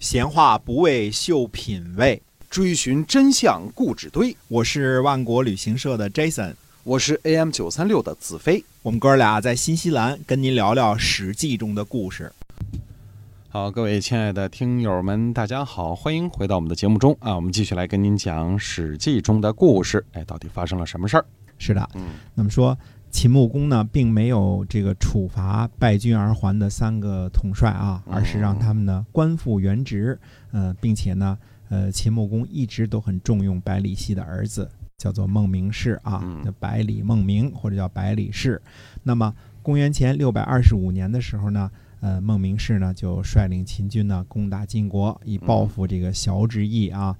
闲话不为秀品味，追寻真相故纸堆。我是万国旅行社的 Jason，我是 AM 九三六的子飞。我们哥俩在新西兰跟您聊聊《史记》中的故事。好，各位亲爱的听友们，大家好，欢迎回到我们的节目中啊！我们继续来跟您讲《史记》中的故事。哎，到底发生了什么事儿？是的，嗯，那么说秦穆公呢，并没有这个处罚败军而还的三个统帅啊，而是让他们呢官复原职。呃，并且呢，呃，秦穆公一直都很重用百里奚的儿子，叫做孟明视啊，嗯叫百里孟明或者叫百里氏。那么公元前六百二十五年的时候呢，呃，孟明氏呢就率领秦军呢攻打晋国，以报复这个萧之役啊。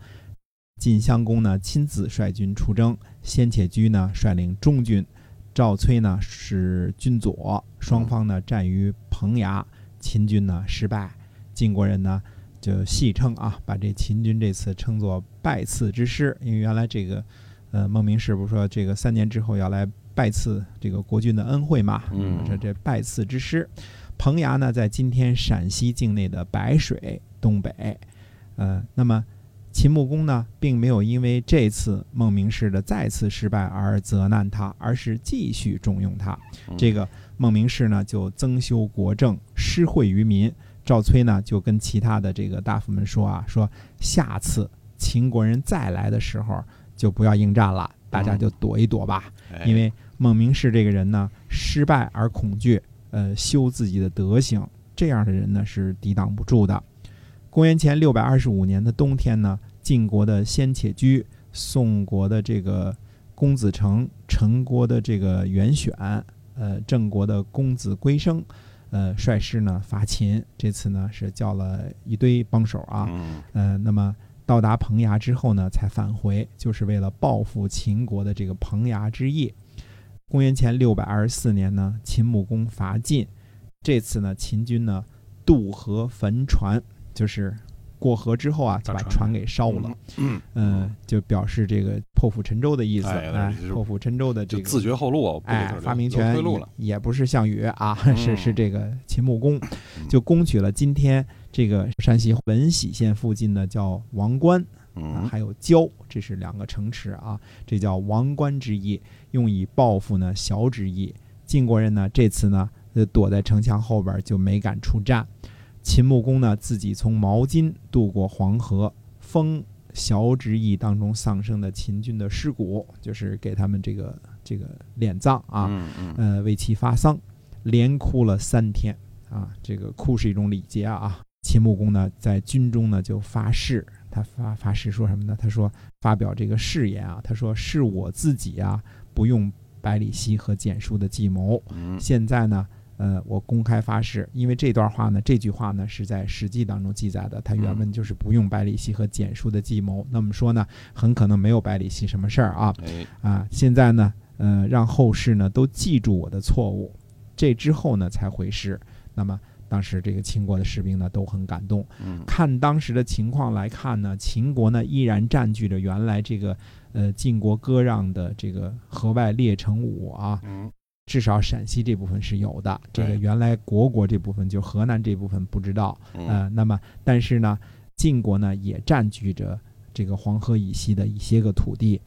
晋襄公呢亲自率军出征，先且居呢率领中军，赵崔呢是军左，双方呢战于彭衙，秦军呢失败，晋国人呢就戏称啊，把这秦军这次称作拜刺之师，因为原来这个呃孟明氏不是说这个三年之后要来拜刺这个国君的恩惠嘛，嗯这这拜刺之师，彭衙呢在今天陕西境内的白水东北，呃，那么。秦穆公呢，并没有因为这次孟明氏的再次失败而责难他，而是继续重用他。嗯这个孟明氏呢，就增修国政，施惠于民。赵崔呢，就跟其他的这个大夫们说啊，说下次秦国人再来的时候，就不要应战了，大家就躲一躲吧。哎因为孟明氏这个人呢，失败而恐惧，呃，修自己的德行，这样的人呢是抵挡不住的。公元前六百二十五年的冬天呢，晋国的先且居、宋国的这个公子成、陈国的这个袁选、呃郑国的公子归生，呃率师呢伐秦。这次呢是叫了一堆帮手啊，嗯呃，那么到达彭衙之后呢，才返回，就是为了报复秦国的这个彭衙之役。公元前六百二十四年呢，秦穆公伐晋，这次呢，秦军呢渡河焚船，就是过河之后啊，就把把船船给烧了，嗯，嗯、就表示这个破釜沉舟的意思，哎破釜沉舟的这个就自绝后路哎发明权也不是项羽啊，嗯。是是这个秦穆公，嗯。就攻取了今天这个山西闻喜县附近的叫王关，啊，嗯还有焦，这是两个城池啊，这叫王关之役，用以报复呢小之役。晋国人呢这次呢，呃，躲在城墙后边就没敢出战。秦穆公呢自己从毛巾渡过黄河，封萧之役当中丧生的秦军的尸骨，就是给他们这个这个殓葬啊，嗯嗯呃，为其发丧，连哭了三天啊。这个哭是一种礼节啊。秦穆公呢，在军中呢就发誓，他发发誓说什么呢？他说发表这个誓言啊，他说是我自己啊，不用百里奚和蹇叔的计谋。嗯现在呢，呃，我公开发誓，因为这段话呢，这句话呢是在《史记》当中记载的，它原文就是不用百里奚和蹇叔的计谋。那么说呢，很可能没有百里奚什么事儿啊。哎啊，现在呢，呃，让后世呢都记住我的错误，这之后呢才回师。那么当时这个秦国的士兵呢都很感动。嗯看当时的情况来看呢，秦国呢依然占据着原来这个呃晋国割让的这个河外列城五啊，嗯至少陕西这部分是有的。这个原来国国这部分，就河南这部分不知道。嗯呃，那么但是呢，晋国呢也占据着这个黄河以西的一些个土地，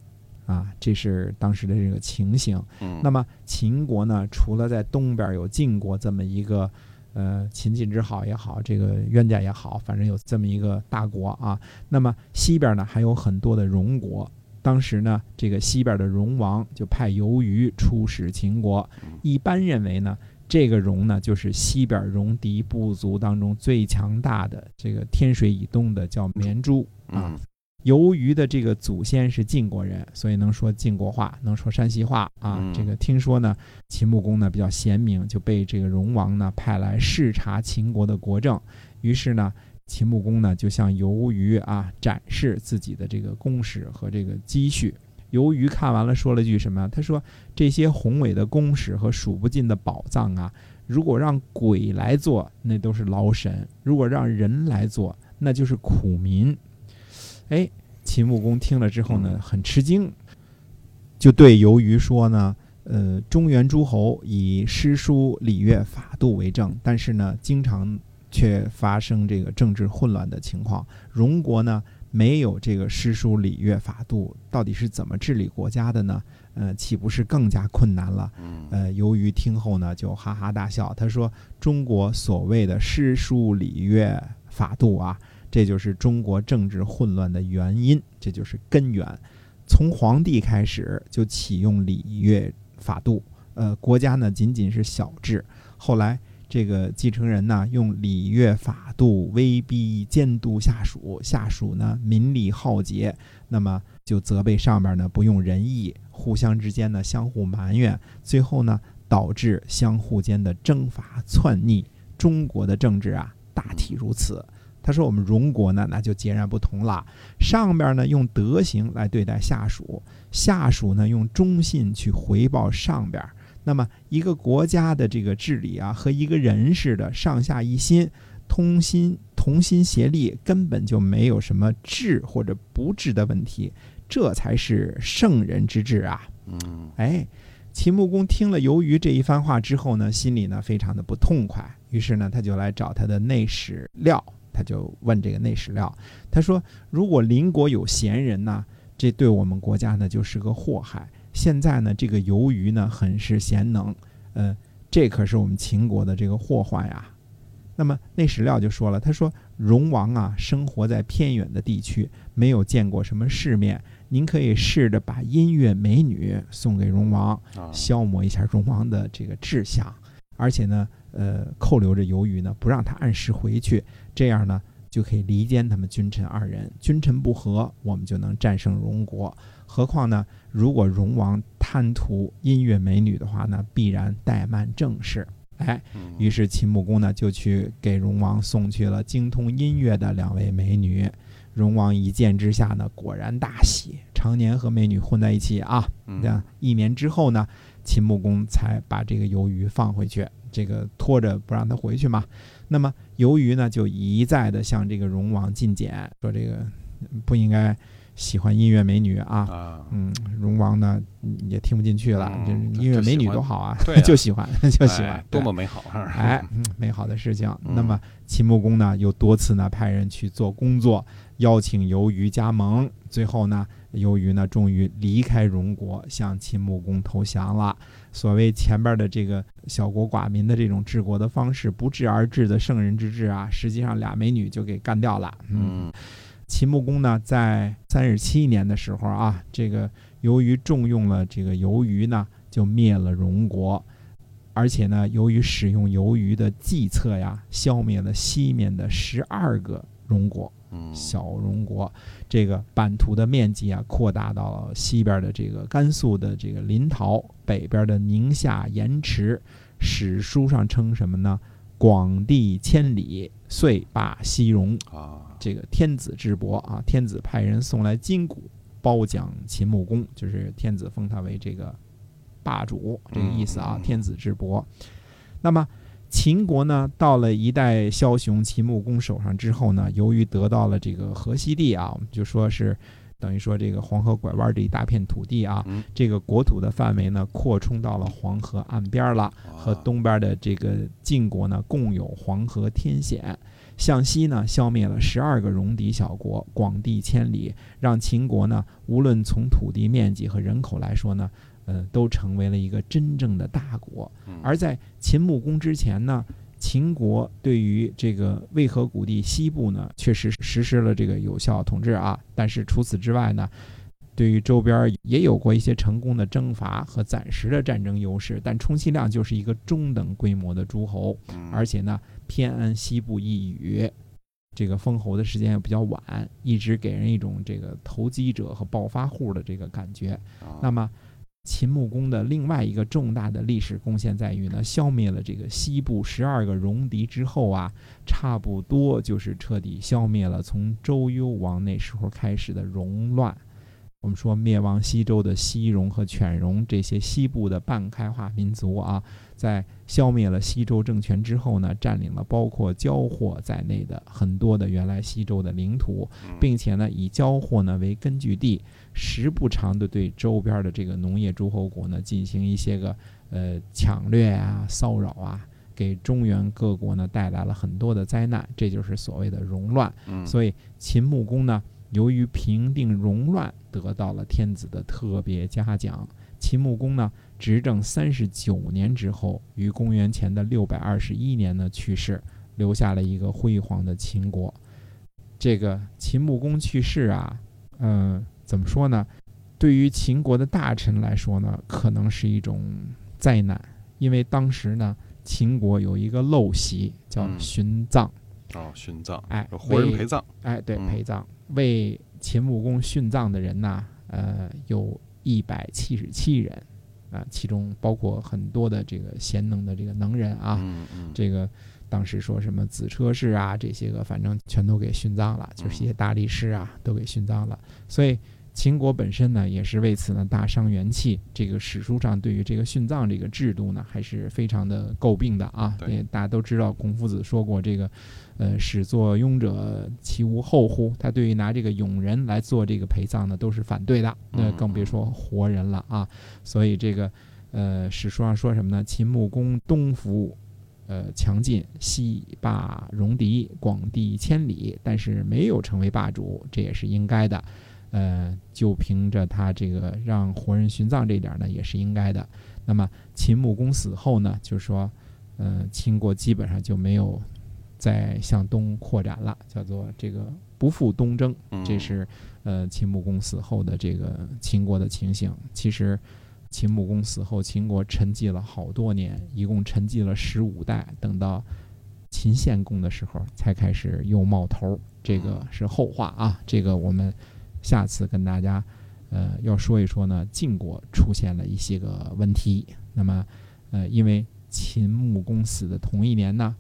啊，这是当时的这个情形。嗯，那么秦国呢，除了在东边有晋国这么一个，呃，秦晋之好也好，这个冤家也好，反正有这么一个大国啊。那么西边呢，还有很多的戎国。当时呢，这个西边的戎王就派游于出使秦国嗯，一般认为呢，这个戎呢就是西边戎狄部族当中最强大的这个天水以东的叫绵诸啊。嗯由于的这个祖先是晋国人，所以能说晋国话，能说山西话啊。嗯这个听说呢，秦穆公呢比较贤明，就被这个戎王呢派来视察秦国的国政。于是呢，秦穆公呢就向游于啊展示自己的这个公使和这个积蓄。游于看完了，说了句什么？他说：“这些宏伟的公使和数不尽的宝藏啊，如果让鬼来做，那都是劳神；如果让人来做，那就是苦民。”哎，秦穆公听了之后呢，嗯很吃惊，就对游于说呢：“呃，中原诸侯以诗书礼乐法度为政，但是呢，经常却发生这个政治混乱的情况。荣国呢没有这个诗书礼乐法度，到底是怎么治理国家的呢？呃，岂不是更加困难了？嗯呃，由于听后呢，就哈哈大笑。他说：“中国所谓的诗书礼乐法度啊，这就是中国政治混乱的原因，这就是根源。从皇帝开始就启用礼乐法度，呃，国家呢仅仅是小治。后来这个继承人呢，用礼乐法度威逼监督下属，下属呢民力浩劫，那么就责备上边呢不用仁义，互相之间呢相互埋怨，最后呢导致相互间的征伐篡逆。中国的政治啊，大体如此。他说：“我们荣国呢，那就截然不同了。上边呢用德行来对待下属，下属呢用忠信去回报上边。那么一个国家的这个治理啊，和一个人似的，上下一心，通心同心协力，根本就没有什么治或者不治的问题。这才是圣人之治啊！嗯哎，秦穆公听了由于这一番话之后呢，心里呢非常的不痛快，于是呢他就来找他的内史料，他就问这个内史料，他说：如果邻国有贤人呢，这对我们国家呢就是个祸害。现在呢这个由于呢很是贤能，呃，这可是我们秦国的这个祸患呀。那么内史料就说了，他说：荣王啊，生活在偏远的地区，没有见过什么世面。您可以试着把音乐美女送给荣王，啊消磨一下荣王的这个志向，而且呢，呃，扣留着由于呢，不让他按时回去，这样呢，就可以离间他们君臣二人。君臣不和，我们就能战胜荣国。何况呢，如果荣王贪图音乐美女的话呢，必然怠慢政事。哎，嗯于是秦穆公呢就去给荣王送去了精通音乐的两位美女。荣王一见之下呢，果然大喜，常年和美女混在一起啊。嗯这样一年之后呢，秦穆公才把这个由于放回去，这个拖着不让他回去嘛。那么由于呢，就一再的向这个荣王进谏，说这个嗯不应该喜欢音乐美女啊。啊，嗯，荣王呢嗯也听不进去了，音乐美女多好啊，就喜欢 就喜欢哎，多么美好啊！哎，嗯，美好的事情。嗯那么秦穆公呢，又多次呢派人去做工作，邀请由于加盟。最后呢，由于呢终于离开荣国，向秦穆公投降了。所谓前边的这个小国寡民的这种治国的方式，不治而治的圣人之治啊，实际上俩美女就给干掉了。嗯秦穆公呢，在三十七年的时候啊，这个由于重用了这个由于呢，就灭了荣国，而且呢，由于使用由于的计策呀，消灭了西面的十二个荣国，嗯，小荣国，这个版图的面积啊，扩大到了西边的这个甘肃的这个临洮，北边的宁夏盐池。史书上称什么呢？广地千里，遂罢西戎。啊，这个天子之伯啊，天子派人送来金鼓，褒奖秦穆公，就是天子封他为这个霸主，这个意思啊嗯，天子之伯。那么秦国呢，到了一代枭雄秦穆公手上之后呢，由于得到了这个河西地啊，我们就说是等于说这个黄河拐弯这一大片土地啊，嗯这个国土的范围呢，扩充到了黄河岸边了。和啊东边的这个晋国呢，共有黄河天险。向西呢，消灭了十二个戎狄小国，广地千里，让秦国呢，无论从土地面积和人口来说呢，呃，都成为了一个真正的大国。嗯而在秦穆公之前呢，秦国对于这个渭河谷地西部呢，确实实施了这个有效统治啊。但是除此之外呢，对于周边也有过一些成功的征伐和暂时的战争优势，但充其量就是一个中等规模的诸侯，嗯而且呢偏安西部一隅，这个封侯的时间也比较晚，一直给人一种这个投机者和暴发户的这个感觉。啊那么，秦穆公的另外一个重大的历史贡献在于呢，消灭了这个西部十二个戎狄之后啊，差不多就是彻底消灭了从周幽王那时候开始的戎乱。我们说灭亡西周的西戎和犬戎这些西部的半开化民族啊，在消灭了西周政权之后呢，占领了包括交货在内的很多的原来西周的领土，嗯并且呢，以交货呢为根据地，时不常的对周边的这个农业诸侯国呢进行一些个呃抢掠啊、骚扰啊，给中原各国呢带来了很多的灾难，这就是所谓的戎乱。嗯，所以秦穆公呢，由于平定戎乱，得到了天子的特别嘉奖。秦穆公呢，执政三十九年之后，于公元前的六百二十一年呢去世，留下了一个辉煌的秦国。这个秦穆公去世啊，嗯、怎么说呢？对于秦国的大臣来说呢，可能是一种灾难，因为当时呢，秦国有一个陋习叫嗯殉葬，哦，殉葬，哎，活人陪葬，哎，对，嗯。陪葬。为秦穆公殉葬的人呢，呃，有一百七十七人，啊，其中包括很多的这个贤能的这个能人啊，嗯嗯，这个当时说什么子车氏啊，这些个反正全都给殉葬了，就是一些大力士啊都给殉葬了，所以。秦国本身呢，也是为此呢大伤元气。这个史书上对于这个殉葬这个制度呢，还是非常的诟病的啊。对也大家都知道，孔夫子说过这个，呃，始作俑者，其无后乎？他对于拿这个俑人来做这个陪葬呢，都是反对的。那更别说活人了啊。所以这个，呃，史书上说什么呢？秦穆公东服，呃，强劲，西霸戎狄，广地千里，但是没有成为霸主，这也是应该的。呃，就凭着他这个让活人殉葬这一点呢，也是应该的。那么秦穆公死后呢，就是说，呃，秦国基本上就没有再向东扩展了，叫做这个不复东征。嗯这是呃秦穆公死后的这个秦国的情形。其实秦穆公死后，秦国沉寂了好多年，一共沉寂了十五代，等到秦献公的时候才开始又冒头儿。这个是后话啊，这个我们下次跟大家呃要说一说呢，晋国出现了一些个问题。那么呃，因为秦穆公死的同一年呢，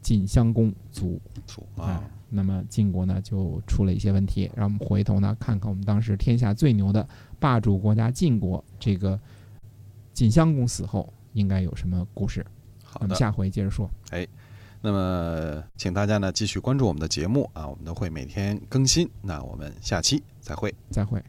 晋襄公卒祖啊啊，，那么晋国呢就出了一些问题，让我们回头呢看看我们当时天下最牛的霸主国家晋国，这个晋襄公死后应该有什么故事？好的。下回接着说。那么，请大家呢继续关注我们的节目啊，我们都会每天更新。那我们下期再会。再会。